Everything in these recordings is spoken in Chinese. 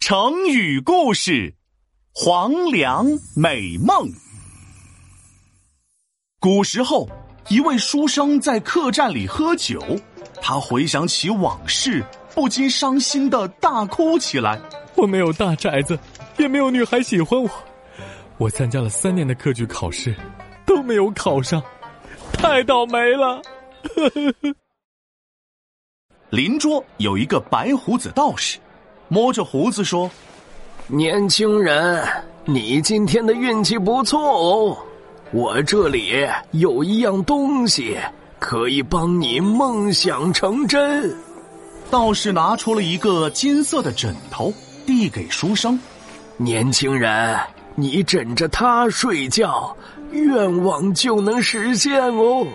成语故事：黄粱美梦。古时候，一位书生在客栈里喝酒，他回想起往事，不禁伤心的大哭起来。我没有大宅子，也没有女孩喜欢我。我参加了三年的科举考试，都没有考上，太倒霉了。邻桌有一个白胡子道士。摸着胡子说：“年轻人，你今天的运气不错哦，我这里有一样东西可以帮你梦想成真。”道士拿出了一个金色的枕头，递给书生：“年轻人，你枕着它睡觉，愿望就能实现哦。”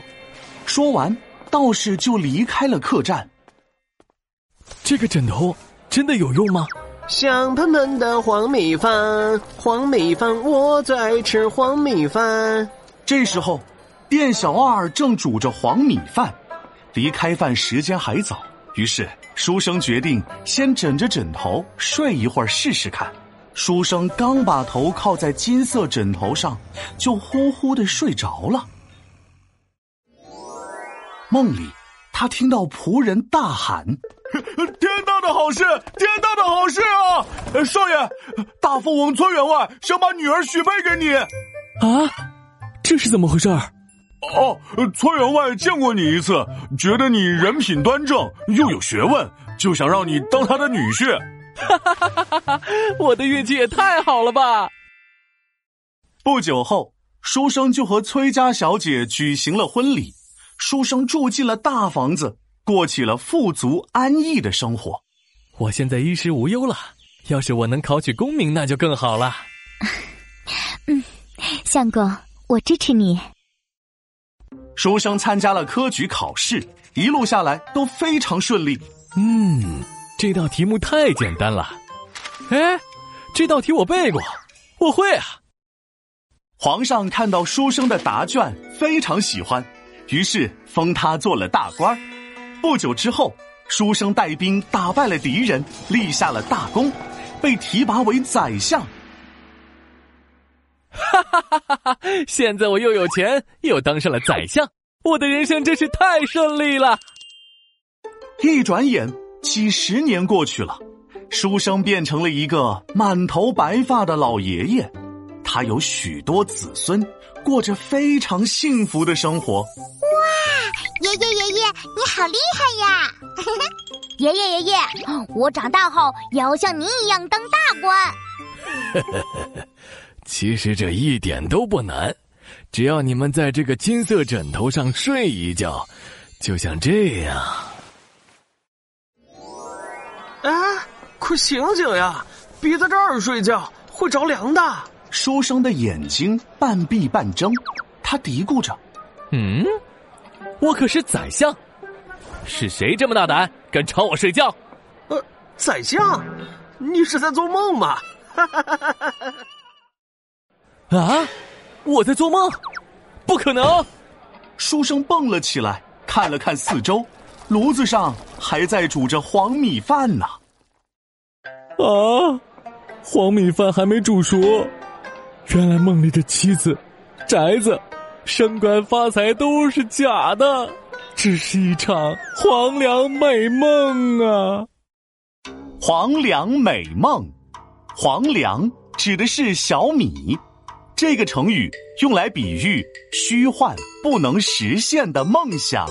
说完，道士就离开了客栈。这个枕头。真的有用吗？香喷喷的黄米饭，黄米饭我最爱吃黄米饭。这时候，店小二正煮着黄米饭，离开饭时间还早，于是书生决定先枕着枕头睡一会儿试试看。书生刚把头靠在金色枕头上，就呼呼的睡着了。梦里，他听到仆人大喊。天大的好事！天大的好事啊！少爷，大富翁崔员外想把女儿许配给你。啊，这是怎么回事？哦，崔员外见过你一次，觉得你人品端正又有学问，就想让你当他的女婿。哈哈哈哈哈！我的运气也太好了吧！不久后，书生就和崔家小姐举行了婚礼。书生住进了大房子。过起了富足安逸的生活，我现在衣食无忧了。要是我能考取功名，那就更好了。嗯，相公，我支持你。书生参加了科举考试，一路下来都非常顺利。嗯，这道题目太简单了。哎，这道题我背过，我会啊。皇上看到书生的答卷，非常喜欢，于是封他做了大官儿。不久之后，书生带兵打败了敌人，立下了大功，被提拔为宰相。哈哈哈哈哈！现在我又有钱，又当上了宰相，我的人生真是太顺利了。一转眼，几十年过去了，书生变成了一个满头白发的老爷爷，他有许多子孙，过着非常幸福的生活。哇爷爷爷爷，你好厉害呀！爷爷爷爷，我长大后也要像您一样当大官。其实这一点都不难，只要你们在这个金色枕头上睡一觉，就像这样。啊，快醒醒呀！别在这儿睡觉，会着凉的。书生的眼睛半闭半睁，他嘀咕着：“嗯。”我可是宰相，是谁这么大胆，敢吵我睡觉？呃，宰相，你是在做梦吗？啊，我在做梦？不可能！书生蹦了起来，看了看四周，炉子上还在煮着黄米饭呢。啊，黄米饭还没煮熟，原来梦里的妻子、宅子。升官发财都是假的，只是一场黄粱美梦啊！黄粱美梦，黄粱指的是小米，这个成语用来比喻虚幻不能实现的梦想。